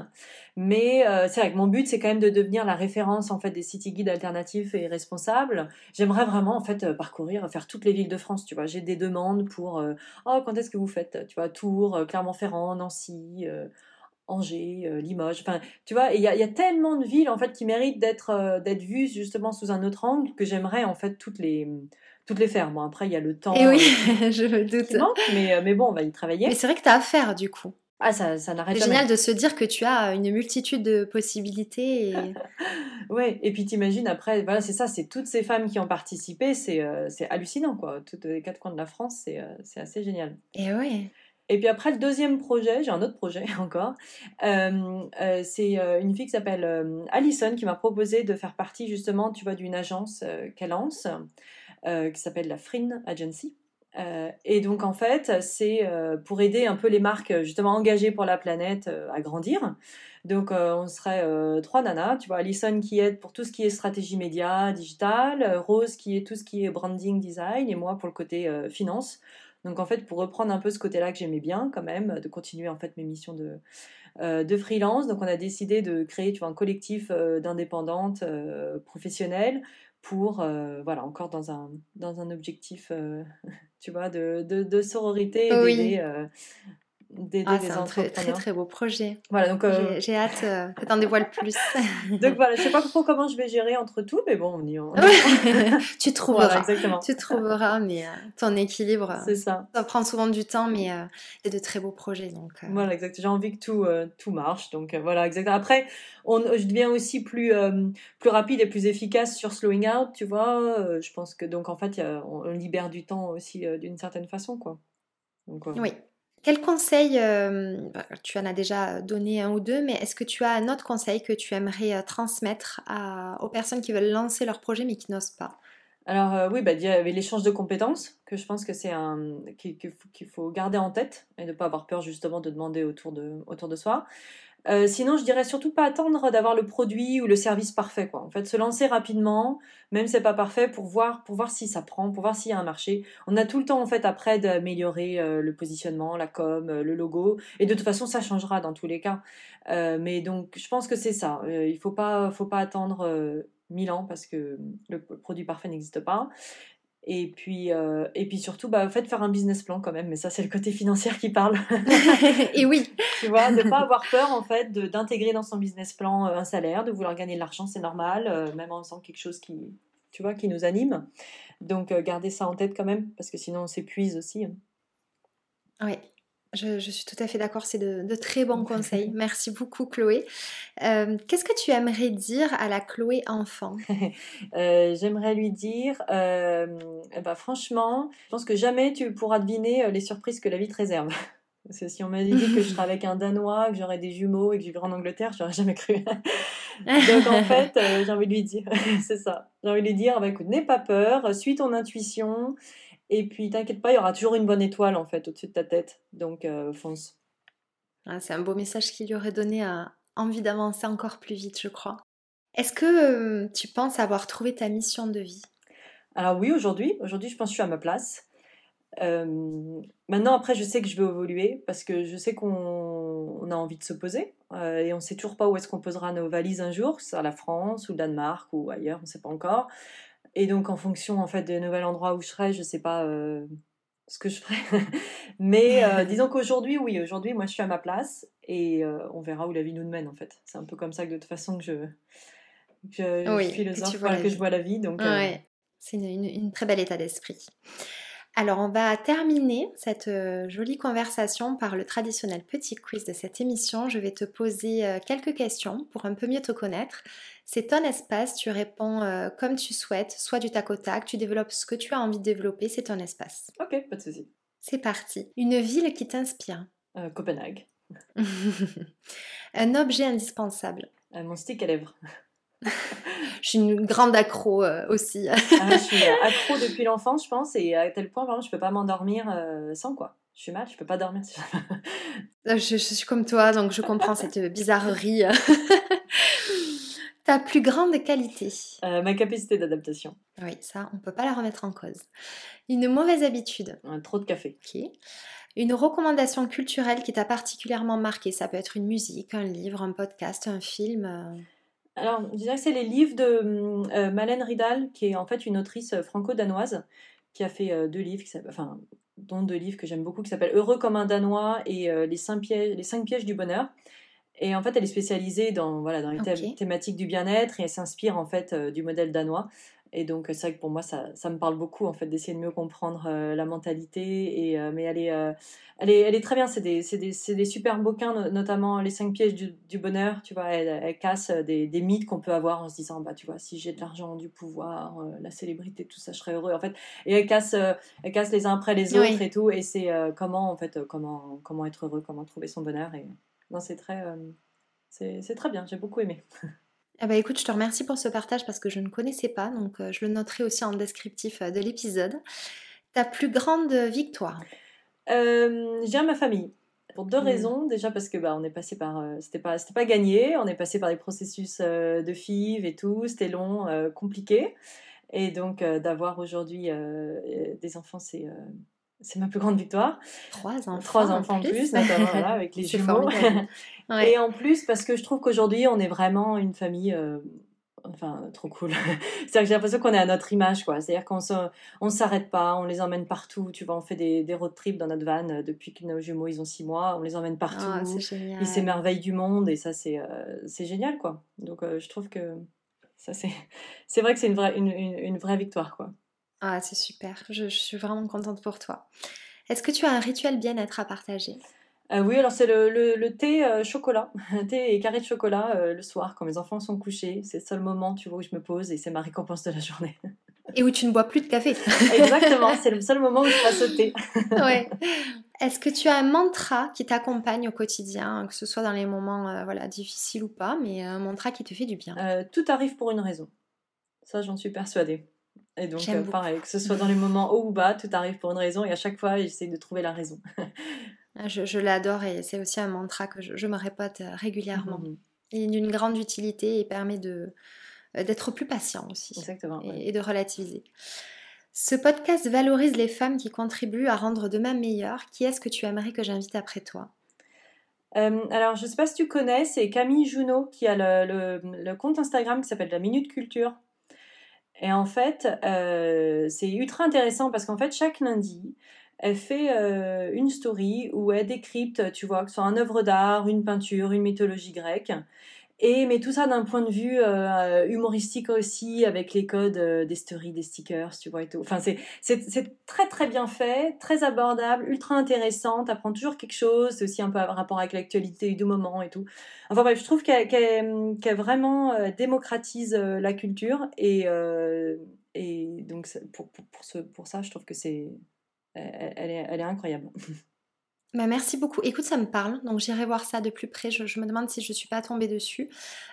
Mais euh, c'est vrai que mon but, c'est quand même de devenir la référence en fait des city guides alternatifs et responsables. J'aimerais vraiment en fait parcourir, faire toutes les villes de France, tu vois. J'ai des demandes pour, oh, quand est-ce que vous faites, tu vois, Tours, Clermont-Ferrand, Nancy. Angers, Limoges, enfin, tu vois, il y, y, a tellement de villes en fait qui méritent d'être d'être vues justement sous un autre angle que j'aimerais en fait toutes les toutes les faire. Bon, après, il y a le temps. Et oui, euh, [laughs] je me doute. mais, euh, mais bon, on va y travailler. Mais c'est vrai que tu as à faire, du coup. Ah, ça, ça n'arrête. C'est génial de se dire que tu as une multitude de possibilités. Et... [laughs] ouais, et puis t'imagines après, voilà, c'est ça, c'est toutes ces femmes qui ont participé, c'est euh, hallucinant, quoi. Toutes les quatre coins de la France, c'est c'est assez génial. Et ouais. Et puis après, le deuxième projet, j'ai un autre projet [laughs] encore, c'est une fille qui s'appelle Alison qui m'a proposé de faire partie justement, tu vois, d'une agence qu'elle lance. Euh, qui s'appelle la Frin Agency. Euh, et donc en fait, c'est euh, pour aider un peu les marques justement engagées pour la planète à grandir. Donc on serait trois nanas, tu vois, Alison qui aide pour tout ce qui est stratégie média, digital, Rose qui est tout ce qui est branding, design, et moi pour le côté finance. Donc en fait, pour reprendre un peu ce côté-là que j'aimais bien quand même, de continuer en fait mes missions de, de freelance, donc on a décidé de créer tu vois, un collectif d'indépendantes professionnelles pour, euh, voilà, encore dans un, dans un objectif, euh, [laughs] tu vois, de, de, de sororité et d'aider euh, ah, c'est un très, très, très beau projet. Voilà, donc euh, j'ai hâte euh, que tu en dévoiles plus. [laughs] donc voilà, je sais pas trop comment je vais gérer entre tout, mais bon, on y on... [laughs] tu trouveras. exactement. Tu trouveras, mais euh, ton équilibre. C'est ça. Ça prend souvent du temps, mais a de très beaux projets, donc. Voilà, exactement. J'ai envie que tout tout marche, donc voilà, exactement. Après, on, je deviens aussi plus plus rapide et plus efficace sur slowing out, tu vois. je pense que donc en fait, on, on, libère du temps aussi d'une certaine façon, quoi. Donc, oui. Quel conseil, euh, bah, tu en as déjà donné un ou deux, mais est-ce que tu as un autre conseil que tu aimerais euh, transmettre aux personnes qui veulent lancer leur projet mais qui n'osent pas? Alors euh, oui, bah, il y avait l'échange de compétences, que je pense que c'est un qu'il faut garder en tête et ne pas avoir peur justement de demander autour de, autour de soi. Euh, sinon, je dirais surtout pas attendre d'avoir le produit ou le service parfait. En fait, se lancer rapidement, même si c'est pas parfait, pour voir, pour voir si ça prend, pour voir s'il y a un marché. On a tout le temps en fait après d'améliorer euh, le positionnement, la com, euh, le logo. Et de toute façon, ça changera dans tous les cas. mais donc, je pense que c'est ça. il faut pas, faut pas attendre mille ans parce que le produit parfait n'existe pas. Et puis, euh, et puis surtout, bah, en fait, faire un business plan quand même. Mais ça, c'est le côté financier qui parle. [laughs] et oui. tu vois, de ne pas avoir peur, en fait, d'intégrer dans son business plan euh, un salaire, de vouloir gagner de l'argent, c'est normal, euh, même en faisant quelque chose qui, tu vois, qui nous anime. Donc, garder ça en tête quand même, parce que sinon, on s'épuise aussi. Hein. Oui, je, suis tout à fait d'accord, c'est de, très bons [laughs] conseils. Merci beaucoup Chloé. Euh, qu'est-ce que tu aimerais dire à la Chloé enfant? [laughs] Euh, J'aimerais lui dire, euh, bah, franchement, je pense que jamais tu pourras deviner les surprises que la vie te réserve. [laughs] Parce que si on m'avait dit que je serais avec un Danois, que j'aurais des jumeaux et que je vivrais en Angleterre, j'aurais jamais cru. Donc en fait, j'ai envie de lui dire, c'est ça. J'ai envie de lui dire, bah, écoute, n'aie pas peur, suis ton intuition et puis, t'inquiète pas, il y aura toujours une bonne étoile en fait au-dessus de ta tête. Donc, euh, fonce. Ah, c'est un beau message qui lui aurait donné euh, envie d'avancer encore plus vite, je crois. Est-ce que euh, tu penses avoir trouvé ta mission de vie? Alors oui, aujourd'hui. Aujourd'hui, je pense que je suis à ma place. maintenant, après, je sais que je vais évoluer parce que je sais qu'on a envie de se poser et on ne sait toujours pas où est-ce qu'on posera nos valises un jour, à la France ou le Danemark ou ailleurs, on ne sait pas encore. Et donc, en fonction en fait des nouvel endroit où je serai, je sais pas euh, ce que je ferai. [laughs] Mais euh, [laughs] disons qu'aujourd'hui, oui, aujourd'hui, moi, je suis à ma place et euh, on verra où la vie nous mène en fait. C'est un peu comme ça que de toute façon que je, que je philosophe, que, que je vois la vie. Donc, c'est une, une, très belle état d'esprit. Alors, on va terminer cette jolie conversation par le traditionnel petit quiz de cette émission. Je vais te poser quelques questions pour un peu mieux te connaître. C'est ton espace, tu réponds euh, comme tu souhaites, soit du tac au tac, tu développes ce que tu as envie de développer, c'est ton espace. Ok, pas de souci. C'est parti. Une ville qui t'inspire euh, Copenhague. [laughs] Un objet indispensable euh, Mon stick à lèvres. [laughs] [laughs] je suis une grande accro aussi. Ah, je suis accro depuis l'enfance, je pense, et à tel point, vraiment, je peux pas m'endormir sans quoi. Je suis mal, je peux pas dormir. [laughs] je, je, suis comme toi, donc je comprends cette bizarrerie. [laughs] Ta plus grande qualité? Euh, Ma capacité d'adaptation. Oui, ça, on ne peut pas la remettre en cause. Une mauvaise habitude? Trop de café. Ok. Une recommandation culturelle qui t'a particulièrement marqué Ça peut être une musique, un livre, un podcast, un film euh. Alors, je dirais que c'est les livres de euh, Malène Ridal, qui est en fait une autrice franco-danoise, qui a fait deux livres, enfin, dont deux livres que j'aime beaucoup, qui s'appellent Heureux comme un Danois et les, cinq pièges, les cinq pièges du bonheur. Et en fait, elle est spécialisée dans, voilà, dans les thématiques du bien-être et elle s'inspire en fait euh, du modèle danois. Et donc, c'est vrai que pour moi, ça, ça, me parle beaucoup en fait d'essayer de mieux comprendre euh, la mentalité. Et, euh, mais elle est, elle, est, elle est très bien. C'est des, des, des, super bouquins, notamment Les cinq pièges du, du bonheur. Tu vois, elle, elle casse des, des mythes qu'on peut avoir en se disant, bah, tu vois, si j'ai de l'argent, du pouvoir, la célébrité, tout ça, je serais heureux. En fait, et elle casse, elle casse les uns après les autres et tout. Et c'est comment, en fait, comment, comment être heureux, comment trouver son bonheur. Et, non, c'est très, euh, c'est très bien, j'ai beaucoup aimé. [laughs] Eh ben, écoute, je te remercie pour ce partage parce que je ne connaissais pas, donc euh, je le noterai aussi en descriptif euh, de l'épisode. Ta plus grande victoire? J'ai ma famille. Pour deux mmh. raisons. Déjà parce que bah, on est passé par, c'était pas, c'était pas gagné. On est passé par des processus de FIV et tout. C'était long, compliqué. Et donc d'avoir aujourd'hui des enfants, c'est c'est ma plus grande victoire. Trois enfants. Trois enfants en plus, notamment [laughs] avec les jumeaux. [laughs] Et en plus, parce que je trouve qu'aujourd'hui, on est vraiment une famille. Euh, enfin, trop cool. [laughs] C'est-à-dire que j'ai l'impression qu'on est à notre image, quoi. C'est-à-dire qu'on se, on s'arrête pas, on les emmène partout. Tu vois, on fait des, des road trips dans notre van euh, depuis que nos jumeaux, ils ont six mois. On les emmène partout. Ah, ils s'émerveillent du monde et ça, c'est, euh, c'est génial, quoi. Donc, je trouve que ça, c'est, c'est vrai que c'est une vraie, une, une vraie victoire, quoi. Ah, c'est super. Je, suis vraiment contente pour toi. Est-ce que tu as un rituel bien-être à partager? Euh, oui, alors c'est le, le, thé euh, chocolat, [laughs] thé et carré de chocolat euh, le soir quand mes enfants sont couchés. C'est le seul moment, tu vois, où je me pose et c'est ma récompense de la journée. Et où tu ne bois plus de café. [laughs] Exactement, c'est le seul moment où je passe au thé. [laughs] ouais. Est-ce que tu as un mantra qui t'accompagne au quotidien, que ce soit dans les moments voilà, difficiles ou pas, mais un mantra qui te fait du bien? Tout arrive pour une raison. Ça, j'en suis persuadée. Et donc, euh, pareil, que ce soit dans les moments haut ou bas, tout arrive pour une raison et à chaque fois, j'essaie de trouver la raison. [laughs] Ah, je, l'adore et c'est aussi un mantra que je, me répète euh, régulièrement. Mmh. Il est d'une grande utilité et permet de, euh, d'être plus patient aussi. Exactement. Et, de relativiser. Ce podcast valorise les femmes qui contribuent à rendre demain meilleur. Qui est-ce que tu aimerais que j'invite après toi? Alors, je ne sais pas si tu connais, c'est Camille Junot qui a le, le compte Instagram qui s'appelle La Minute Culture. Et en fait, euh, c'est ultra intéressant parce qu'en fait, chaque lundi, elle fait euh, une story où elle décrypte, tu vois, que ce soit une œuvre d'art, une peinture, une mythologie grecque. Et, mais tout ça d'un point de vue euh, humoristique aussi, avec les codes euh, des stories, des stickers, tu vois, et tout. Enfin, c'est, très très bien fait, très abordable, ultra intéressant, t'apprends toujours quelque chose, c'est aussi un peu un rapport avec l'actualité du moment et tout. Enfin bref, je trouve qu'elle, qu'elle, vraiment euh, démocratise la culture et, et donc pour, pour, pour, ce, pour ça, je trouve que c'est, elle, est, elle est incroyable. [laughs] Bah, merci beaucoup. Écoute, ça me parle, donc j'irai voir ça de plus près. Je, me demande si je ne suis pas tombée dessus.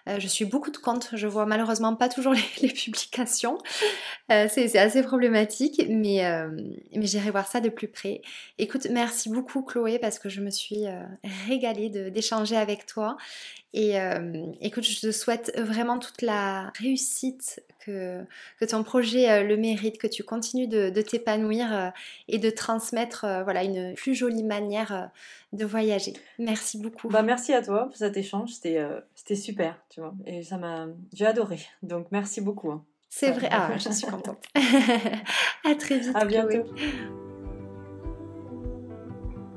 Euh, je suis beaucoup de comptes, je vois malheureusement pas toujours [laughs] les, publications. Euh, c'est assez problématique, mais, euh, mais j'irai voir ça de plus près. Écoute, merci beaucoup Chloé, parce que je me suis régalée d'échanger avec toi. Et écoute, je te souhaite vraiment toute la réussite que, que ton projet le mérite, que tu continues de, t'épanouir et de transmettre voilà, une plus jolie manière de voyager. Merci beaucoup. Bah, merci à toi pour cet échange, c'était c'était super, tu vois, et ça m'a, j'ai adoré. Donc merci beaucoup. Hein. C'est vrai, ah, je suis contente. [laughs] [laughs] à très vite. À bientôt.